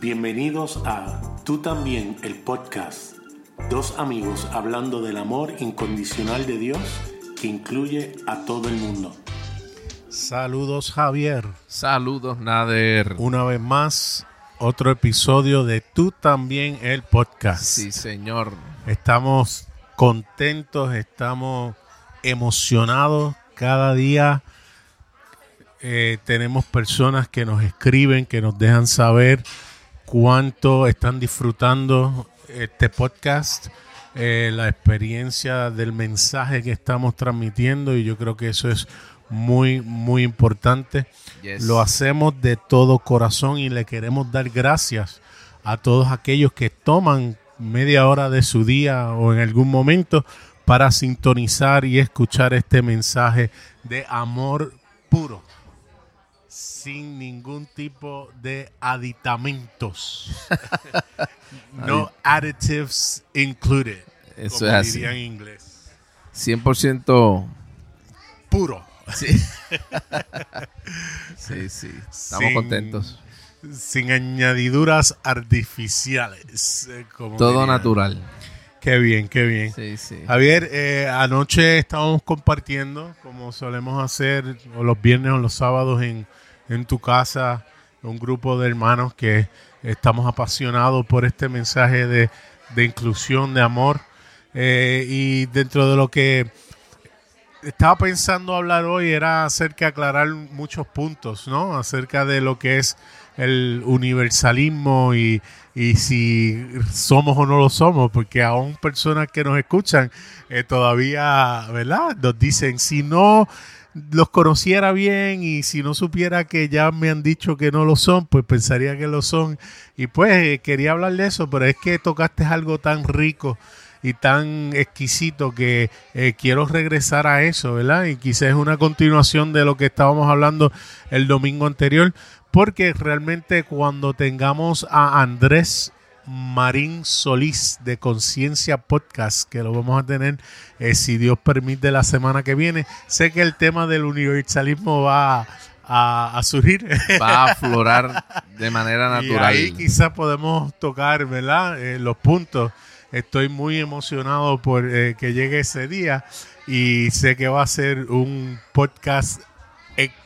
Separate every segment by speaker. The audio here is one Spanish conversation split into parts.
Speaker 1: Bienvenidos a Tú también, el podcast. Dos amigos hablando del amor incondicional de Dios que incluye a todo el mundo.
Speaker 2: Saludos Javier.
Speaker 3: Saludos Nader.
Speaker 2: Una vez más, otro episodio de Tú también, el podcast.
Speaker 3: Sí, señor.
Speaker 2: Estamos contentos, estamos emocionados cada día. Eh, tenemos personas que nos escriben, que nos dejan saber cuánto están disfrutando este podcast, eh, la experiencia del mensaje que estamos transmitiendo y yo creo que eso es muy, muy importante.
Speaker 3: Yes.
Speaker 2: Lo hacemos de todo corazón y le queremos dar gracias a todos aquellos que toman media hora de su día o en algún momento para sintonizar y escuchar este mensaje de amor puro, sin ningún tipo de aditamentos. no additives included.
Speaker 3: Eso
Speaker 2: como
Speaker 3: es así.
Speaker 2: diría en inglés.
Speaker 3: 100%
Speaker 2: Puro.
Speaker 3: Sí. sí, sí. Estamos
Speaker 2: Sin-
Speaker 3: contentos.
Speaker 2: Sin añadiduras artificiales. eh, como
Speaker 3: Todo natural.
Speaker 2: Qué bien, qué bien.
Speaker 3: Sí, sí.
Speaker 2: Javier, eh, anoche estábamos compartiendo, como solemos hacer o los viernes o los sábados en, en tu casa, un grupo de hermanos que estamos apasionados por este mensaje de, de inclusión, de amor. Eh, y dentro de lo que estaba pensando hablar hoy era acerca de aclarar muchos puntos, ¿no? Acerca de lo que es el universalismo y, y si somos o no lo somos, porque aún personas que nos escuchan eh, todavía, ¿verdad? Nos dicen, si no los conociera bien y si no supiera que ya me han dicho que no lo son, pues pensaría que lo son. Y pues eh, quería hablar de eso, pero es que tocaste algo tan rico y tan exquisito que eh, quiero regresar a eso, ¿verdad? Y quizás es una continuación de lo que estábamos hablando el domingo anterior, porque realmente cuando tengamos a Andrés Marín Solís de Conciencia Podcast, que lo vamos a tener, eh, si Dios permite, la semana que viene, sé que el tema del universalismo va a, a surgir.
Speaker 3: Va a aflorar de manera
Speaker 2: Y
Speaker 3: natural.
Speaker 2: ahí quizás podemos tocar, ¿verdad? Eh, los puntos. Estoy muy emocionado por eh, que llegue ese día y sé que va a ser un podcast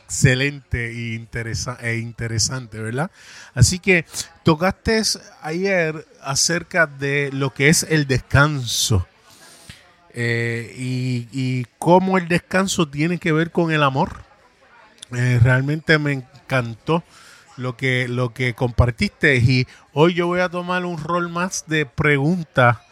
Speaker 2: excelente e, interesa- e interesante, ¿verdad? Así que tocaste ayer acerca de lo que es el descanso eh, y, cómo el descanso tiene que ver con el amor. Eh, realmente me encantó lo que, lo que compartiste y hoy yo voy a tomar un rol más de pregunta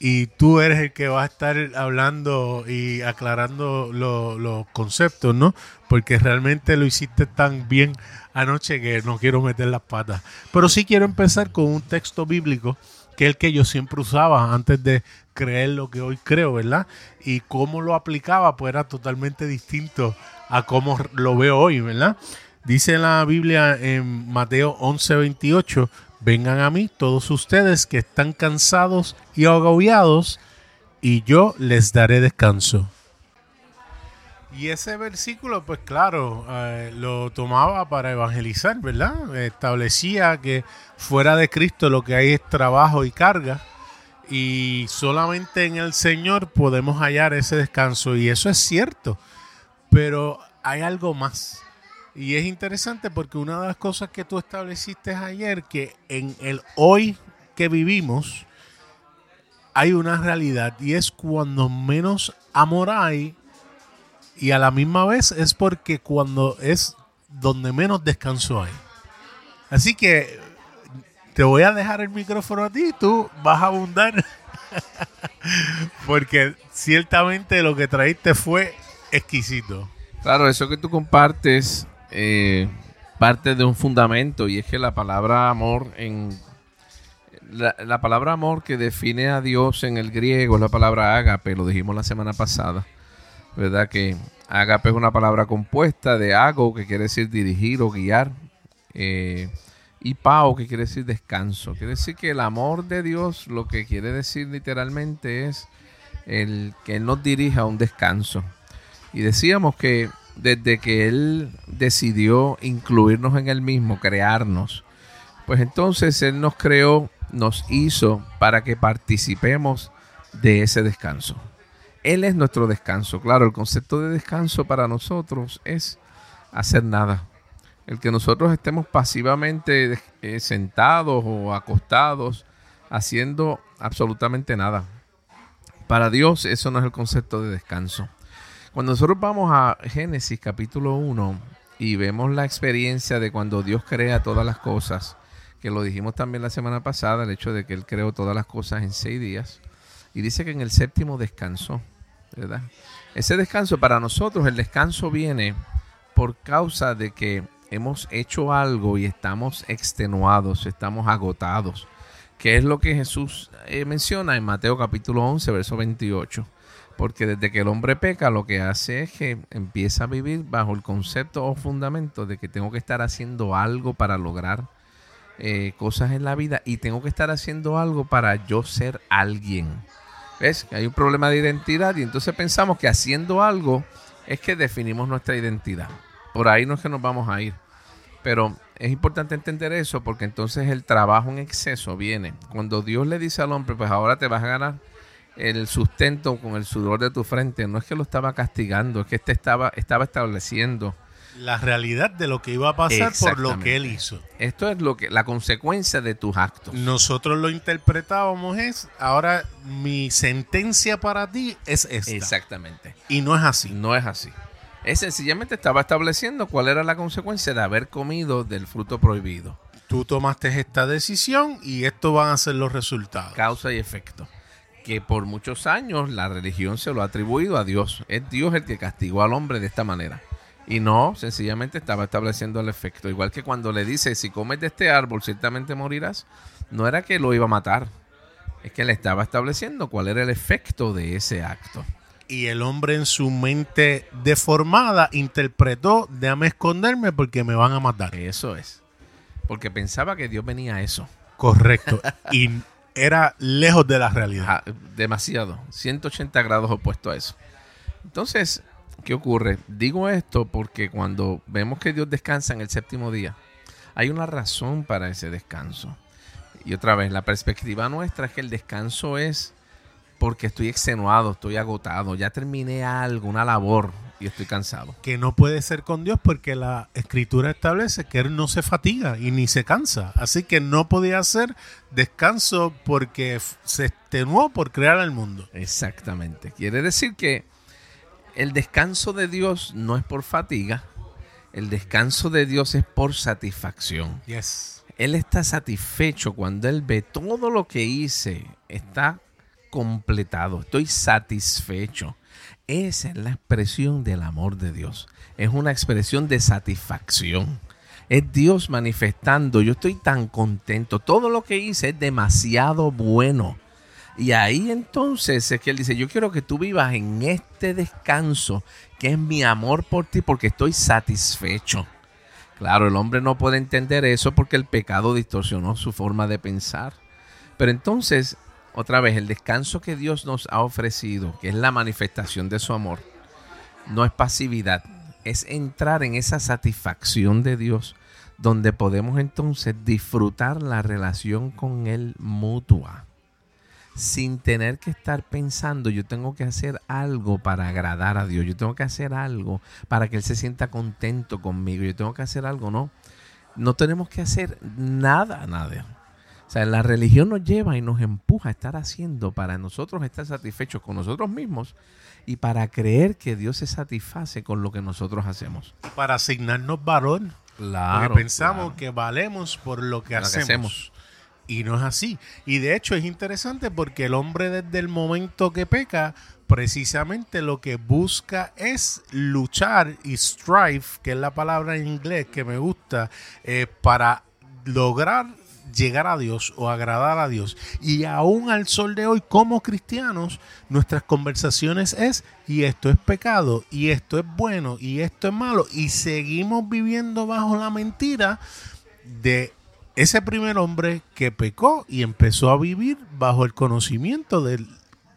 Speaker 2: y tú eres el que va a estar hablando y aclarando lo- los conceptos, ¿no? Porque realmente lo hiciste tan bien anoche que no quiero meter las patas. Pero sí quiero empezar con un texto bíblico que es el que yo siempre usaba antes de creer lo que hoy creo, ¿verdad? Y cómo lo aplicaba, pues era totalmente distinto a cómo lo veo hoy, ¿verdad? Dice la Biblia en Mateo 11:28, vengan a mí todos ustedes que están cansados y agobiados, y yo les daré descanso. Y ese versículo, pues claro, eh, lo tomaba para evangelizar, ¿verdad? Establecía que fuera de Cristo lo que hay es trabajo y carga. Y solamente en el Señor podemos hallar ese descanso. Y eso es cierto. Pero hay algo más. Y es interesante porque una de las cosas que tú estableciste ayer, que en el hoy que vivimos, hay una realidad. Y es cuando menos amor hay, y a la misma vez es porque cuando es donde menos descanso hay. Así que te voy a dejar el micrófono a ti, tú vas a abundar. porque ciertamente lo que traíste fue exquisito.
Speaker 3: Claro, eso que tú compartes eh, parte de un fundamento y es que la palabra amor en la, la palabra amor que define a Dios en el griego es la palabra ágape, lo dijimos la semana pasada, ¿verdad? Que ágape es una palabra compuesta de ago, que quiere decir dirigir o guiar, eh, y pao, que quiere decir descanso. Quiere decir que el amor de Dios lo que quiere decir literalmente es el que nos dirija a un descanso. Y decíamos que desde que Él decidió incluirnos en Él mismo, crearnos, Pues entonces Él nos creó, nos hizo para que participemos de ese descanso. Él es nuestro descanso. Claro, el concepto de descanso para nosotros es hacer nada. El que nosotros estemos pasivamente eh, sentados o acostados haciendo absolutamente nada. Para Dios eso no es el concepto de descanso. Cuando nosotros vamos a Génesis capítulo 1 y vemos la experiencia de cuando Dios crea todas las cosas, que lo dijimos también la semana pasada, el hecho de que Él creó todas las cosas en seis días, y dice que en el séptimo descansó, ¿verdad? Ese descanso para nosotros, el descanso viene por causa de que hemos hecho algo y estamos extenuados, estamos agotados, que es lo que Jesús eh, menciona en Mateo capítulo 11, verso 28. Porque desde que el hombre peca, lo que hace es que empieza a vivir bajo el concepto o fundamento de que tengo que estar haciendo algo para lograr eh, cosas en la vida y tengo que estar haciendo algo para yo ser alguien. ¿Ves? Hay un problema de identidad y entonces pensamos que haciendo algo es que definimos nuestra identidad. Por ahí no es que nos vamos a ir. Pero es importante entender eso porque entonces el trabajo en exceso viene. Cuando Dios le dice al hombre, pues ahora te vas a ganar el sustento con el sudor de tu frente, no es que lo estaba castigando, es que este estaba, estaba estableciendo
Speaker 2: la realidad de lo que iba a pasar por lo que él hizo.
Speaker 3: Esto es lo que la consecuencia de tus actos.
Speaker 2: Nosotros lo interpretábamos es, ahora mi sentencia para ti es esta.
Speaker 3: Exactamente.
Speaker 2: Y no es así.
Speaker 3: No es así. Es sencillamente estaba estableciendo cuál era la consecuencia de haber comido del fruto prohibido.
Speaker 2: Tú tomaste esta decisión y esto van a ser los resultados.
Speaker 3: Causa y efecto. Que por muchos años la religión se lo ha atribuido a Dios. Es Dios el que castigó al hombre de esta manera. Y no, sencillamente estaba estableciendo el efecto. Igual que cuando le dice, si comes de este árbol, ciertamente morirás. No era que lo iba a matar. Es que le estaba estableciendo cuál era el efecto de ese acto.
Speaker 2: Y el hombre en su mente deformada interpretó, déjame esconderme porque me van a matar.
Speaker 3: Eso es. Porque pensaba que Dios venía a eso.
Speaker 2: Correcto. y era lejos de la realidad.
Speaker 3: demasiado. 180 grados opuesto a eso. Entonces, ¿qué ocurre? Digo esto porque cuando vemos que Dios descansa en el séptimo día, hay una razón para ese descanso. Y otra vez, la perspectiva nuestra es que el descanso es porque estoy extenuado, estoy agotado, ya terminé algo, una labor y estoy cansado.
Speaker 2: Que no puede ser con Dios porque la escritura establece que Él no se fatiga y ni se cansa. Así que no podía hacer descanso porque se extenuó por crear el mundo.
Speaker 3: Exactamente. Quiere decir que el descanso de Dios no es por fatiga, el descanso de Dios es por satisfacción.
Speaker 2: Yes.
Speaker 3: Él está satisfecho cuando Él ve todo lo que hice, está completado, estoy satisfecho. Esa es la expresión del amor de Dios. Es una expresión de satisfacción. Es Dios manifestando, yo estoy tan contento, todo lo que hice es demasiado bueno. Y ahí entonces es que Él dice, yo quiero que tú vivas en este descanso, que es mi amor por ti, porque estoy satisfecho. Claro, el hombre no puede entender eso porque el pecado distorsionó su forma de pensar. Pero entonces otra vez, el descanso que Dios nos ha ofrecido, que es la manifestación de su amor, no es pasividad, es entrar en esa satisfacción de Dios, donde podemos entonces disfrutar la relación con Él mutua, sin tener que estar pensando, yo tengo que hacer algo para agradar a Dios, yo tengo que hacer algo para que Él se sienta contento conmigo, yo tengo que hacer algo, no. No tenemos que hacer nada, nada o sea, la religión nos lleva y nos empuja a estar haciendo para nosotros estar satisfechos con nosotros mismos y para creer que Dios se satisface con lo que nosotros hacemos.
Speaker 2: Para asignarnos valor.
Speaker 3: Claro.
Speaker 2: Porque pensamos que valemos por lo que, hacemos. Y no es así. Y de hecho es interesante porque el hombre desde el momento que peca, precisamente lo que busca es luchar y strive, que es la palabra en inglés que me gusta, eh, para lograr llegar a Dios o agradar a Dios. Y aún al sol de hoy, como cristianos, nuestras conversaciones es, y esto es pecado, y esto es bueno, y esto es malo, y seguimos viviendo bajo la mentira de ese primer hombre que pecó y empezó a vivir bajo el conocimiento del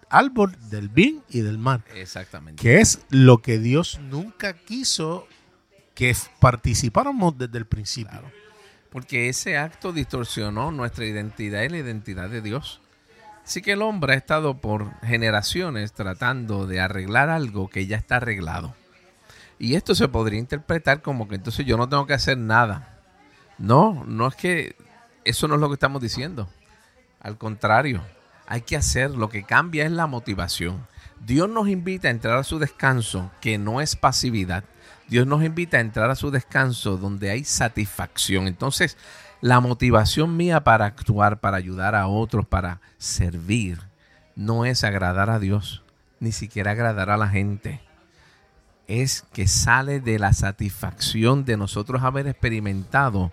Speaker 2: árbol del bien y del mal.
Speaker 3: Exactamente.
Speaker 2: Que es lo que Dios nunca quiso que participáramos desde el principio.
Speaker 3: Porque ese acto distorsionó nuestra identidad y la identidad de Dios. Así que el hombre ha estado por generaciones tratando de arreglar algo que ya está arreglado. Y esto se podría interpretar como que entonces yo no tengo que hacer nada. No, no es que eso no es lo que estamos diciendo. Al contrario, hay que hacer, lo que cambia es la motivación. Dios nos invita a entrar a su descanso, que no es pasividad. Dios nos invita a entrar a su descanso donde hay satisfacción. Entonces, la motivación mía para actuar, para ayudar a otros, para servir, no es agradar a Dios, ni siquiera agradar a la gente es que sale de la satisfacción de nosotros haber experimentado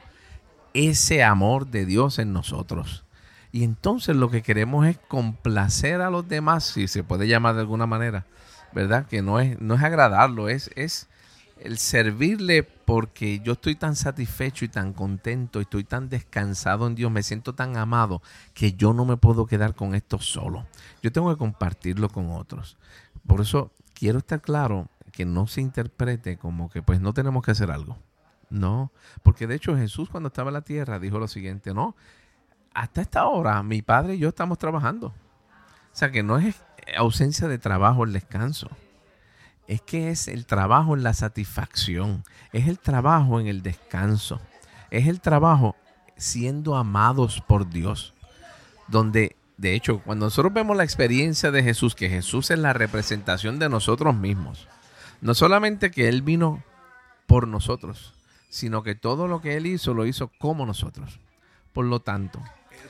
Speaker 3: ese amor de Dios en nosotros. Y entonces lo que queremos es complacer a los demás, si se puede llamar de alguna manera, ¿verdad? Que no es, no es agradarlo, es, es el servirle porque yo estoy tan satisfecho y tan contento, y estoy tan descansado en Dios, me siento tan amado que yo no me puedo quedar con esto solo. Yo tengo que compartirlo con otros. Por eso quiero estar claro que no se interprete como que pues no tenemos que hacer algo. No, porque de hecho Jesús cuando estaba en la tierra dijo lo siguiente, no, hasta esta hora mi padre y yo estamos trabajando. O sea que no es ausencia de trabajo el descanso, es que es el trabajo en la satisfacción, es el trabajo en el descanso, es el trabajo siendo amados por Dios, donde de hecho cuando nosotros vemos la experiencia de Jesús, que Jesús es la representación de nosotros mismos, no solamente que Él vino por nosotros, sino que todo lo que Él hizo lo hizo como nosotros. Por lo tanto.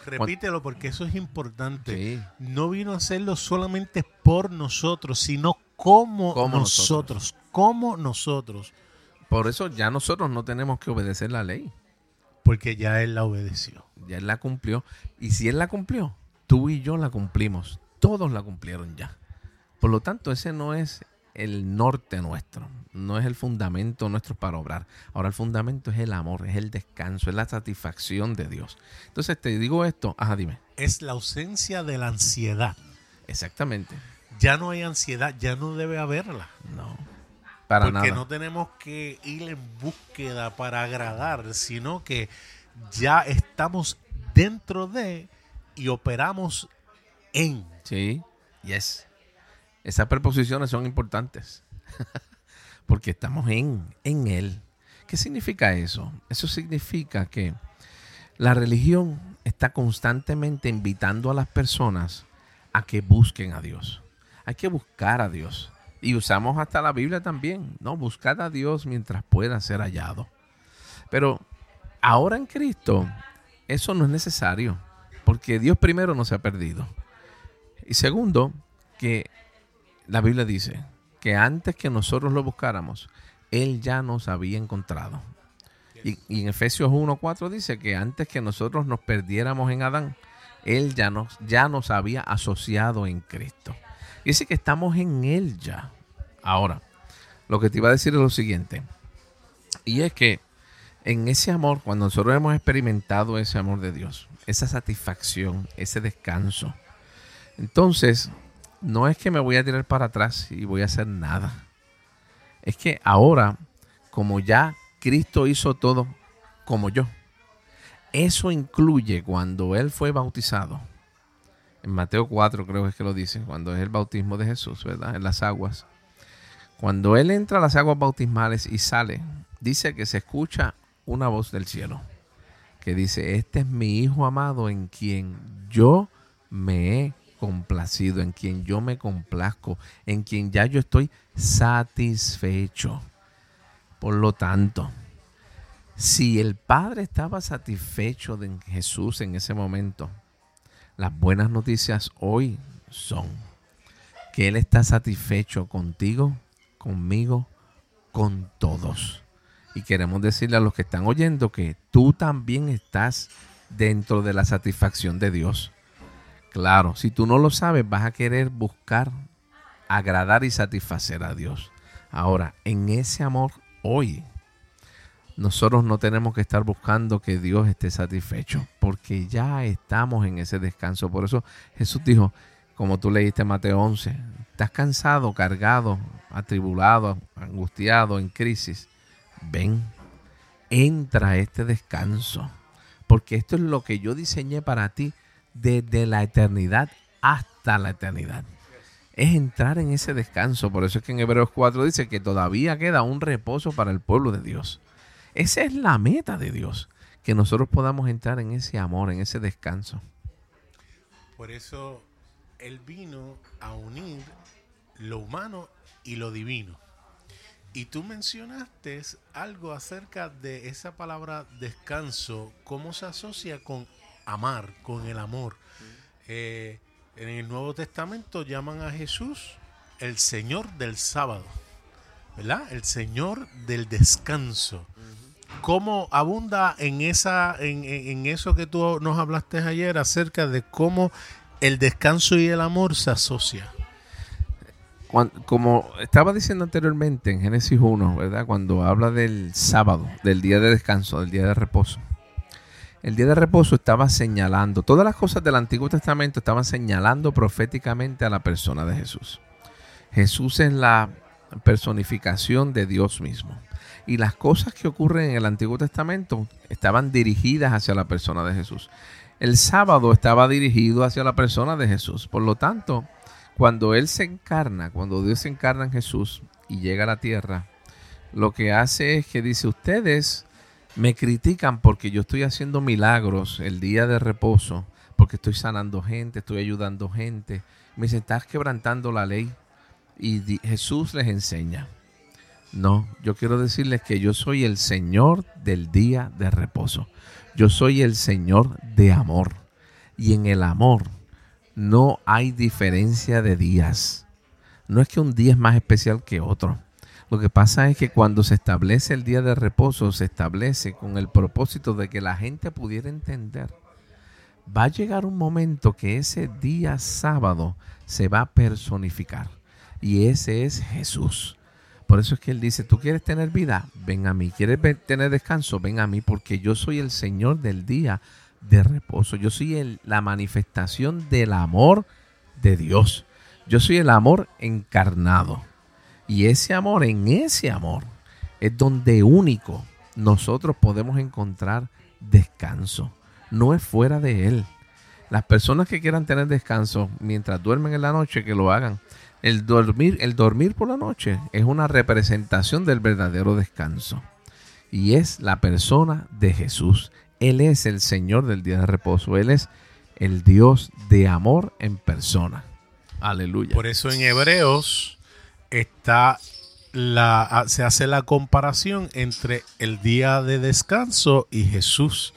Speaker 2: Repítelo porque eso es importante. No vino a hacerlo solamente por nosotros, sino como, nosotros, Como nosotros.
Speaker 3: Por eso ya nosotros no tenemos que obedecer la ley.
Speaker 2: Porque ya Él la obedeció.
Speaker 3: Ya Él la cumplió. Y si Él la cumplió, tú y yo la cumplimos. Todos la cumplieron ya. Por lo tanto, ese no es el norte nuestro, no es el fundamento nuestro para obrar. Ahora el fundamento es el amor, es el descanso, es la satisfacción de Dios. Entonces te digo esto, ajá, dime.
Speaker 2: Es la ausencia de la ansiedad.
Speaker 3: Exactamente.
Speaker 2: Ya no hay ansiedad, ya no debe haberla.
Speaker 3: No.
Speaker 2: Para Porque no tenemos que ir en búsqueda para agradar, sino que ya estamos dentro de y operamos en.
Speaker 3: Sí, yes. Esas preposiciones son importantes porque estamos en, en Él. ¿Qué significa eso? Eso significa que la religión está constantemente invitando a las personas a que busquen a Dios. Hay que buscar a Dios. Y usamos hasta la Biblia también, ¿no? Buscar a Dios mientras pueda ser hallado. Pero ahora en Cristo, eso no es necesario, porque Dios primero no se ha perdido. Y segundo, que la Biblia dice que antes que nosotros lo buscáramos, Él ya nos había encontrado. Y, en Efesios 1.4 dice que antes que nosotros nos perdiéramos en Adán, Él ya nos, ya nos había asociado en Cristo. Y dice que estamos en Él ya. Ahora, lo que te iba a decir es lo siguiente. Y es que en ese amor, cuando nosotros hemos experimentado ese amor de Dios, esa satisfacción, ese descanso, entonces no es que me voy a tirar para atrás y voy a hacer nada. Es que ahora, como ya Cristo hizo todo como yo, eso incluye cuando Él fue bautizado. En Mateo 4 creo que es que lo dice, cuando es el bautismo de Jesús, ¿verdad? En las aguas. Cuando Él entra a las aguas bautismales y sale, dice que se escucha una voz del cielo que dice, este es mi Hijo amado en quien yo me he complacido, en quien yo me complazco, en quien ya yo estoy satisfecho. Por lo tanto, si el Padre estaba satisfecho de Jesús en ese momento, las buenas noticias hoy son que Él está satisfecho contigo, conmigo, con todos. Y queremos decirle a los que están oyendo que tú también estás dentro de la satisfacción de Dios. Claro, si tú no lo sabes, vas a querer buscar agradar y satisfacer a Dios. Ahora, en ese amor hoy, nosotros no tenemos que estar buscando que Dios esté satisfecho, porque ya estamos en ese descanso. Por eso Jesús dijo, como tú leíste Mateo 11, estás cansado, cargado, atribulado, angustiado, en crisis. Ven, entra a este descanso. Porque esto es lo que yo diseñé para ti desde la eternidad hasta la eternidad. Es entrar en ese descanso. Por eso es que en Hebreos 4 dice que todavía queda un reposo para el pueblo de Dios. Esa es la meta de Dios. Que nosotros podamos entrar en ese amor, en ese descanso.
Speaker 2: Por eso Él vino a unir lo humano y lo divino. Y tú mencionaste algo acerca de esa palabra descanso, cómo se asocia con amar, con el amor. Eh, en el Nuevo Testamento llaman a Jesús el Señor del sábado, ¿verdad? El Señor del descanso. ¿Cómo abunda en, esa, en, en eso que tú nos hablaste ayer acerca de cómo el descanso y el amor se asocian?
Speaker 3: como estaba diciendo anteriormente en Génesis 1, ¿verdad? Cuando habla del sábado, del día de descanso, del día de reposo. El día de reposo estaba señalando, todas las cosas del Antiguo Testamento estaban señalando proféticamente a la persona de Jesús. Jesús es la personificación de Dios mismo. Y las cosas que ocurren en el Antiguo Testamento estaban dirigidas hacia la persona de Jesús. El sábado estaba dirigido hacia la persona de Jesús. Por lo tanto, cuando Él se encarna, cuando Dios se encarna en Jesús y llega a la tierra, lo que hace es que dice, ustedes me critican porque yo estoy haciendo milagros el día de reposo, porque estoy sanando gente, estoy ayudando gente. Me dicen, estás quebrantando la ley. Y Jesús les enseña. No, yo quiero decirles que yo soy el Señor del día de reposo. Yo soy el Señor de amor. Y en el amor no hay diferencia de días. No es que un día es más especial que otro. Lo que pasa es que cuando se establece el día de reposo, se establece con el propósito de que la gente pudiera entender. Va a llegar un momento que ese día sábado se va a personificar. Y ese es Jesús. Por eso es que Él dice, tú quieres tener vida, ven a mí. ¿Quieres tener descanso? Ven a mí, porque yo soy el Señor del día de reposo. Yo soy la manifestación del amor de Dios. Yo soy el amor encarnado. Y ese amor, en ese amor, es donde único nosotros podemos encontrar descanso. No es fuera de él. Las personas que quieran tener descanso mientras duermen en la noche, que lo hagan. El dormir, el dormir por la noche es una representación del verdadero descanso. Y es la persona de Jesús. Él es el Señor del día de reposo. Él es el Dios de amor en persona. Aleluya.
Speaker 2: Por eso en Hebreos está la, se hace la comparación entre el día de descanso y Jesús.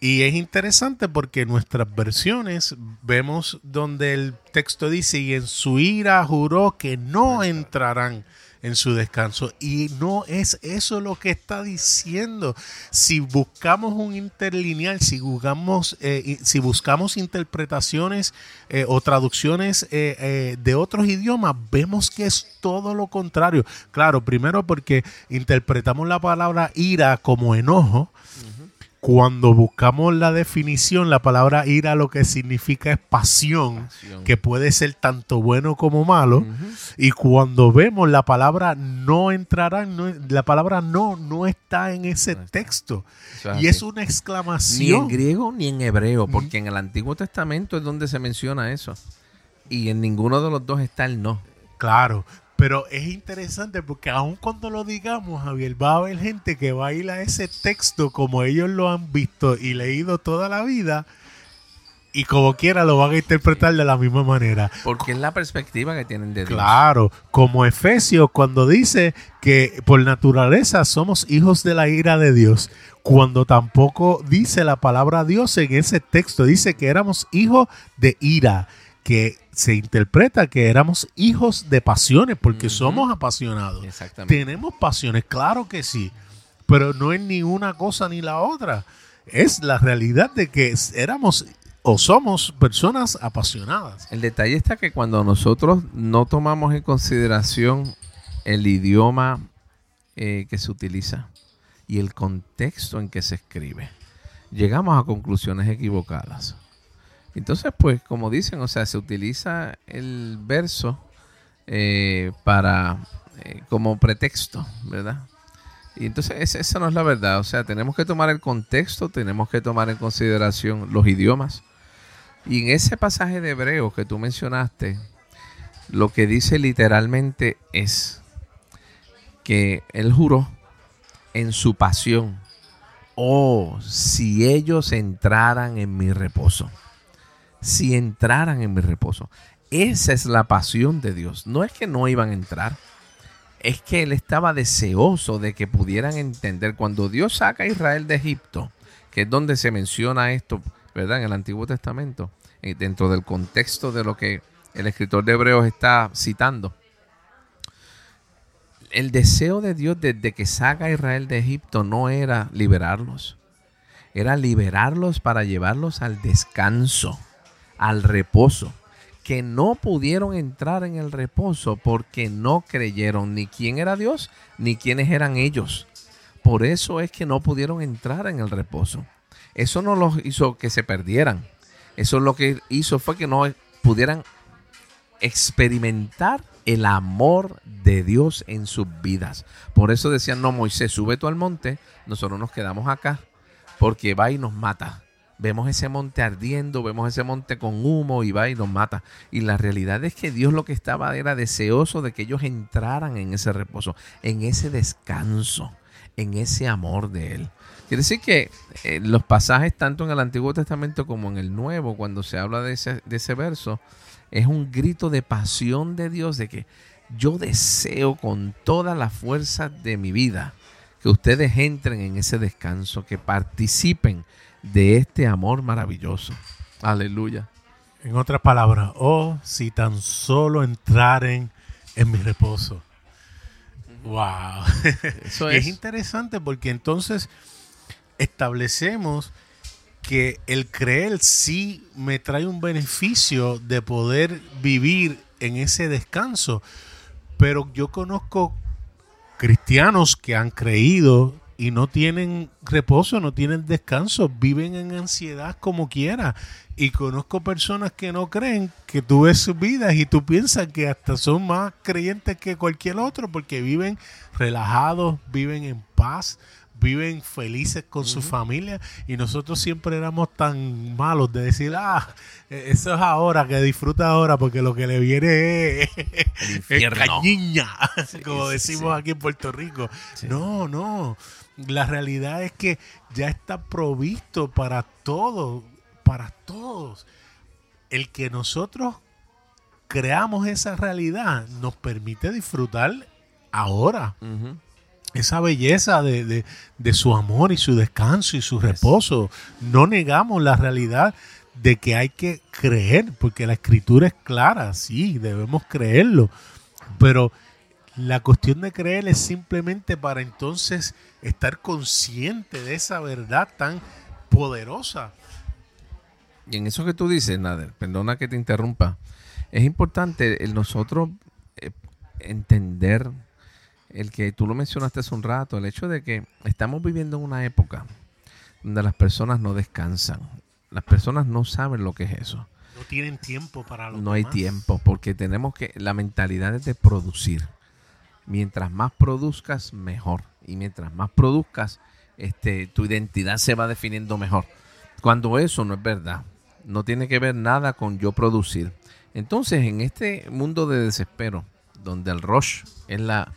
Speaker 2: Y es interesante porque en nuestras versiones vemos donde el texto dice, y en su ira juró que no entrarán en su descanso. Y no es eso lo que está diciendo. Si buscamos un interlineal, si buscamos, eh, si buscamos interpretaciones eh, o traducciones eh, de otros idiomas, vemos que es todo lo contrario. Claro, primero porque interpretamos la palabra ira como enojo cuando buscamos la definición, la palabra ira lo que significa es pasión, que puede ser tanto bueno como malo. Y cuando vemos la palabra no entrará, la palabra no no está en ese texto. y es una exclamación.
Speaker 3: Ni en griego ni en hebreo, porque en el Antiguo Testamento es donde se menciona eso. Y en ninguno de los dos está el no.
Speaker 2: Claro, pero es interesante porque aun cuando lo digamos, Javier, va a haber gente que va a ir a ese texto como ellos lo han visto y leído toda la vida y como quiera lo van a interpretar de la misma manera.
Speaker 3: Porque es la perspectiva que tienen de Dios.
Speaker 2: Claro, como Efesios cuando dice que por naturaleza somos hijos de la ira de Dios, cuando tampoco dice la palabra Dios en ese texto, dice que éramos hijos de ira que se interpreta que éramos hijos de pasiones, porque somos apasionados. Tenemos pasiones, claro que sí, pero no es ni una cosa ni la otra. Es la realidad de que éramos o somos personas apasionadas.
Speaker 3: El detalle está que cuando nosotros no tomamos en consideración el idioma eh, que se utiliza y el contexto en que se escribe, llegamos a conclusiones equivocadas. Entonces, pues, como dicen, o sea, se utiliza el verso eh, para eh, como pretexto, ¿verdad? Y entonces esa no es la verdad. O sea, tenemos que tomar el contexto, tenemos que tomar en consideración los idiomas. Y en ese pasaje de Hebreo que tú mencionaste, lo que dice literalmente es que él juró en su pasión, oh, si ellos entraran en mi reposo, si entraran en mi reposo. Esa es la pasión de Dios. No es que no iban a entrar, es que él estaba deseoso de que pudieran entender. Cuando Dios saca a Israel de Egipto, que es donde se menciona esto, ¿verdad? En el Antiguo Testamento, eh, dentro del contexto de lo que el escritor de Hebreos está citando. El deseo de Dios desde que saca a Israel de Egipto no era liberarlos, era liberarlos para llevarlos al descanso, al reposo que no pudieron entrar en el reposo porque no creyeron ni quién era Dios ni quiénes eran ellos. Por eso es que no pudieron entrar en el reposo. Eso no los hizo que se perdieran. Eso lo que hizo fue que no pudieran experimentar el amor de Dios en sus vidas. Por eso decían, no, Moisés, sube tú al monte, nosotros nos quedamos acá, porque va y nos mata vemos ese monte ardiendo, vemos ese monte con humo y va y nos mata. Y la realidad es que Dios lo que estaba era deseoso de que ellos entraran en ese reposo, en ese descanso, en ese amor de Él. Quiere decir que eh, los pasajes, tanto en el Antiguo Testamento como en el Nuevo, cuando se habla de ese, de ese verso, es un grito de pasión de Dios, de que yo deseo con toda la fuerza de mi vida que ustedes entren en ese descanso, que participen de este amor maravilloso. Aleluya.
Speaker 2: En otras palabras, oh, si tan solo entraren en mi reposo. Wow. Eso es. es interesante porque entonces establecemos que el creer sí me trae un beneficio de poder vivir en ese descanso. Pero yo conozco cristianos que han creído y no tienen reposo, no tienen descanso, viven en ansiedad como quiera. Y conozco personas que no creen que tú ves sus vidas y tú piensas que hasta son más creyentes que cualquier otro porque viven relajados, viven en paz, viven felices con su familia y nosotros siempre éramos tan malos de decir, ah, e-, eso es ahora, que disfruta ahora porque lo que le viene es, es cañiña, como decimos aquí en Puerto Rico. No, no, la realidad es que ya está provisto para todos, para todos. El que nosotros creamos esa realidad nos permite disfrutar ahora esa belleza de, su amor y su descanso y su reposo. No negamos la realidad de que hay que creer, porque la escritura es clara, sí, debemos creerlo, pero la cuestión de creer es simplemente para entonces estar consciente de esa verdad tan poderosa.
Speaker 3: Y en eso que tú dices, Nader, perdona que te interrumpa, es importante el nosotros eh, entender el que tú lo mencionaste hace un rato, el hecho de que estamos viviendo en una época donde las personas no descansan. Las personas no saben lo que es eso.
Speaker 2: No tienen tiempo para lo
Speaker 3: No hay tiempo porque tenemos que la mentalidad es de producir. Mientras más produzcas, mejor. Y mientras más produzcas, este, tu identidad se va definiendo mejor. Cuando eso no es verdad, no tiene que ver nada con yo producir. Entonces, en este mundo de desespero, donde el rush es la,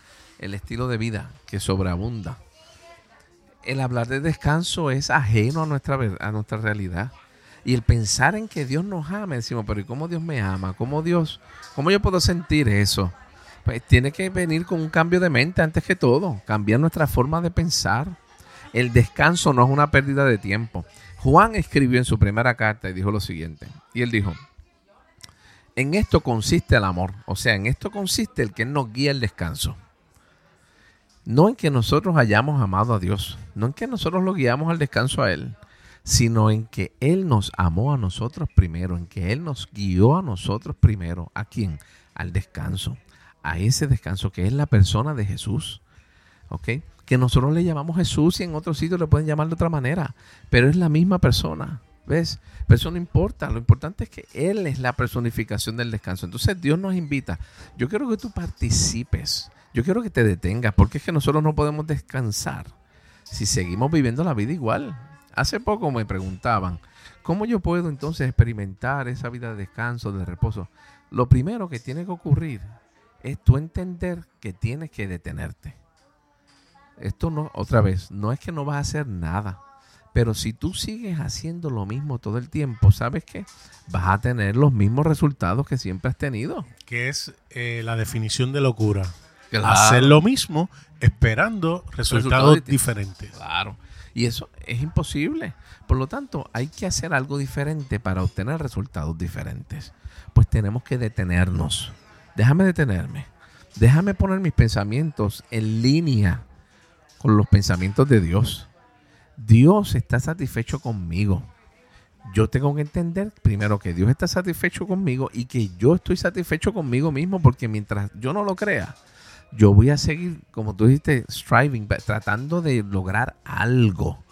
Speaker 3: el estilo de vida que sobreabunda. El hablar de descanso es ajeno a nuestra, a nuestra realidad. Y el pensar en que Dios nos ama, decimos, pero ¿y cómo Dios me ama? ¿Cómo Dios, cómo yo puedo sentir eso? Pues tiene que venir con un cambio de mente antes que todo, cambiar nuestra forma de pensar. El descanso no es una pérdida de tiempo. Juan escribió en su primera carta y dijo lo siguiente, y él dijo, en esto consiste el amor, o sea, en esto consiste el que nos guía el descanso. No en que nosotros hayamos amado a Dios, no en que nosotros lo guiamos al descanso a Él, sino en que Él nos amó a nosotros primero, en que Él nos guió a nosotros primero. ¿A quién? Al descanso, a ese descanso que es la persona de Jesús. ¿Ok? Que nosotros le llamamos Jesús y en otros sitios le pueden llamar de otra manera, pero es la misma persona. ¿Ves? Pero eso no importa. Lo importante es que Él es la personificación del descanso. Entonces Dios nos invita. Yo quiero que tú participes. Yo quiero que te detengas. Porque es que nosotros no podemos descansar si seguimos viviendo la vida igual. Hace poco me preguntaban, ¿cómo yo puedo entonces experimentar esa vida de descanso, de reposo? Lo primero que tiene que ocurrir es tú entender que tienes que detenerte. Esto no, otra vez, no es que no vas a hacer nada. Pero si tú sigues haciendo lo mismo todo el tiempo, ¿sabes qué? Vas a tener los mismos resultados que siempre has tenido.
Speaker 2: Que es eh, la definición de locura. Hacer lo mismo esperando resultados, diferentes.
Speaker 3: Claro. Y eso es imposible. Por lo tanto, hay que hacer algo diferente para obtener resultados diferentes. Pues tenemos que detenernos. Déjame detenerme. Déjame poner mis pensamientos en línea con los pensamientos de Dios. Dios está satisfecho conmigo. Yo tengo que entender primero que Dios está satisfecho conmigo y que yo estoy satisfecho conmigo mismo porque mientras yo no lo crea, yo voy a seguir, como tú dijiste, striving, tratando de lograr algo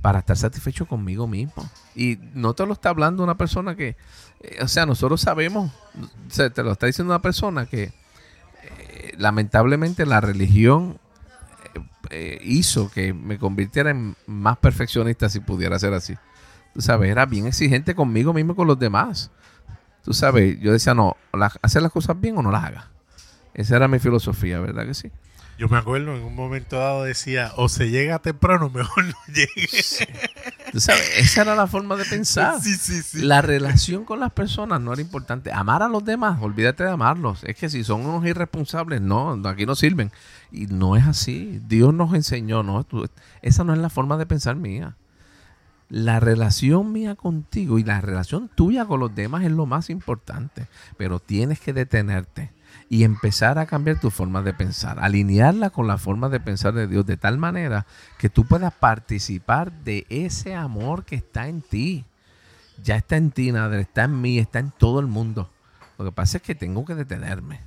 Speaker 3: para estar satisfecho conmigo mismo. Y no te lo está hablando una persona que, eh, o sea, nosotros sabemos, te lo está diciendo una persona que eh, lamentablemente la religión eh, hizo que me convirtiera en más perfeccionista si pudiera ser así. Tú sabes, era bien exigente conmigo mismo y con los demás. Tú sabes, yo decía, no, hacer las cosas bien o no las haga. Esa era mi filosofía, ¿verdad que sí?
Speaker 2: Yo me acuerdo, en un momento dado decía, o se llega temprano, mejor no llegue.
Speaker 3: Tú sabes, esa era la forma de pensar.
Speaker 2: Sí, sí, sí.
Speaker 3: La relación con las personas no era importante. Amar a los demás, olvídate de amarlos. Es que si son unos irresponsables, no, aquí no sirven. Y no es así. Dios nos enseñó, no, esa no es la forma de pensar mía. La relación mía contigo y la relación tuya con los demás es lo más importante. Pero tienes que detenerte y empezar a cambiar tu forma de pensar, alinearla con la forma de pensar de Dios de tal manera que tú puedas participar de ese amor que está en ti. Ya está en ti, Nadre, está en mí, está en todo el mundo. Lo que pasa es que tengo que detenerme.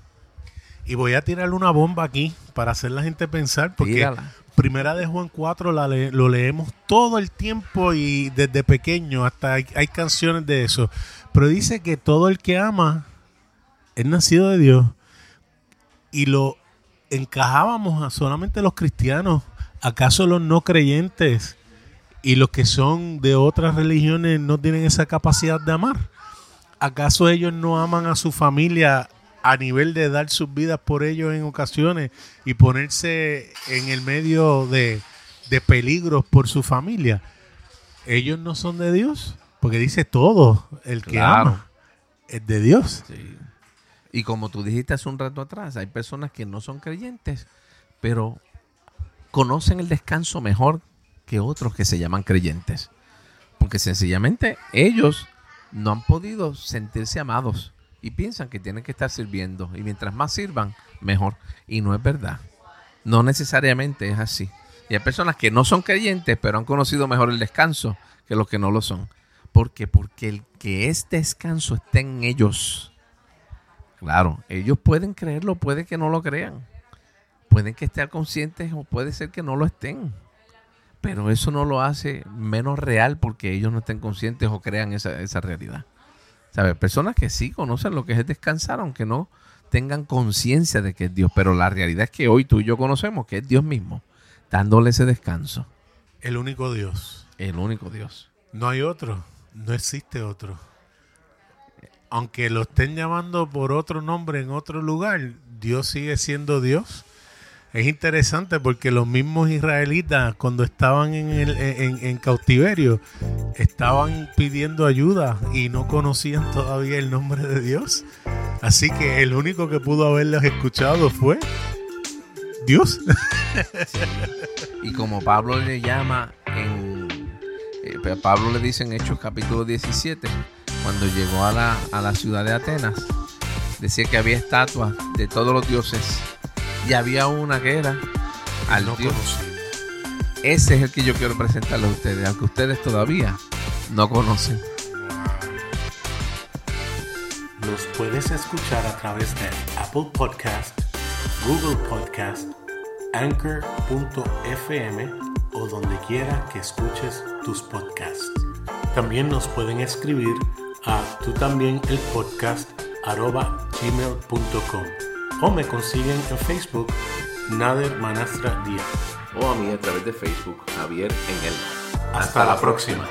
Speaker 2: Y voy a tirarle una bomba aquí para hacer la gente pensar, porque Primera de Juan 4 la lo leemos todo el tiempo y desde pequeño hasta hay, hay canciones de eso. Pero dice que todo el que ama es nacido de Dios y lo encajábamos a solamente los cristianos. ¿Acaso los no creyentes y los que son de otras religiones no tienen esa capacidad de amar? ¿Acaso ellos no aman a su familia a nivel de dar sus vidas por ellos en ocasiones y ponerse en el medio de, de peligros por su familia? Ellos no son de Dios, porque dice todo, el que ama es de Dios.
Speaker 3: Sí. Y como tú dijiste hace un rato atrás, hay personas que no son creyentes, pero conocen el descanso mejor que otros que se llaman creyentes. Porque sencillamente ellos no han podido sentirse amados y piensan que tienen que estar sirviendo. Y mientras más sirvan, mejor. Y no es verdad. No necesariamente es así. Y hay personas que no son creyentes, pero han conocido mejor el descanso que los que no lo son. ¿Por qué? Porque el que es descanso está en ellos. Claro, ellos pueden creerlo, puede que no lo crean. Pueden que estén conscientes o puede ser que no lo estén. Pero eso no lo hace menos real porque ellos no estén conscientes o crean esa, esa realidad. ¿Sabes? Personas que sí conocen lo que es descansar, aunque no tengan conciencia de que es Dios. Pero la realidad es que hoy tú y yo conocemos que es Dios mismo, dándole ese descanso.
Speaker 2: El único Dios.
Speaker 3: El único Dios.
Speaker 2: No hay otro. No existe otro aunque lo estén llamando por otro nombre en otro lugar, Dios sigue siendo Dios. Es interesante porque los mismos israelitas cuando estaban en, el, cautiverio estaban pidiendo ayuda y no conocían todavía el nombre de Dios. Así que el único que pudo haberlos escuchado fue Dios.
Speaker 3: Y como Pablo le llama en eh, Pablo le dice en Hechos capítulo 17 cuando llegó a la, a la ciudad de Atenas, decía que había estatuas de todos los dioses y había una que era al dios. Ese es el que yo quiero presentarle a ustedes, aunque ustedes todavía no conocen.
Speaker 1: Los puedes escuchar a través de Apple Podcast, Google Podcast, Anchor.fm o donde quiera que escuches tus podcasts.
Speaker 2: También nos pueden escribir a tú también el podcast arroba gmail.com o me consiguen en Facebook Nader Manastra Díaz.
Speaker 3: O a mí a través de Facebook Javier en
Speaker 2: Hasta, la, próxima.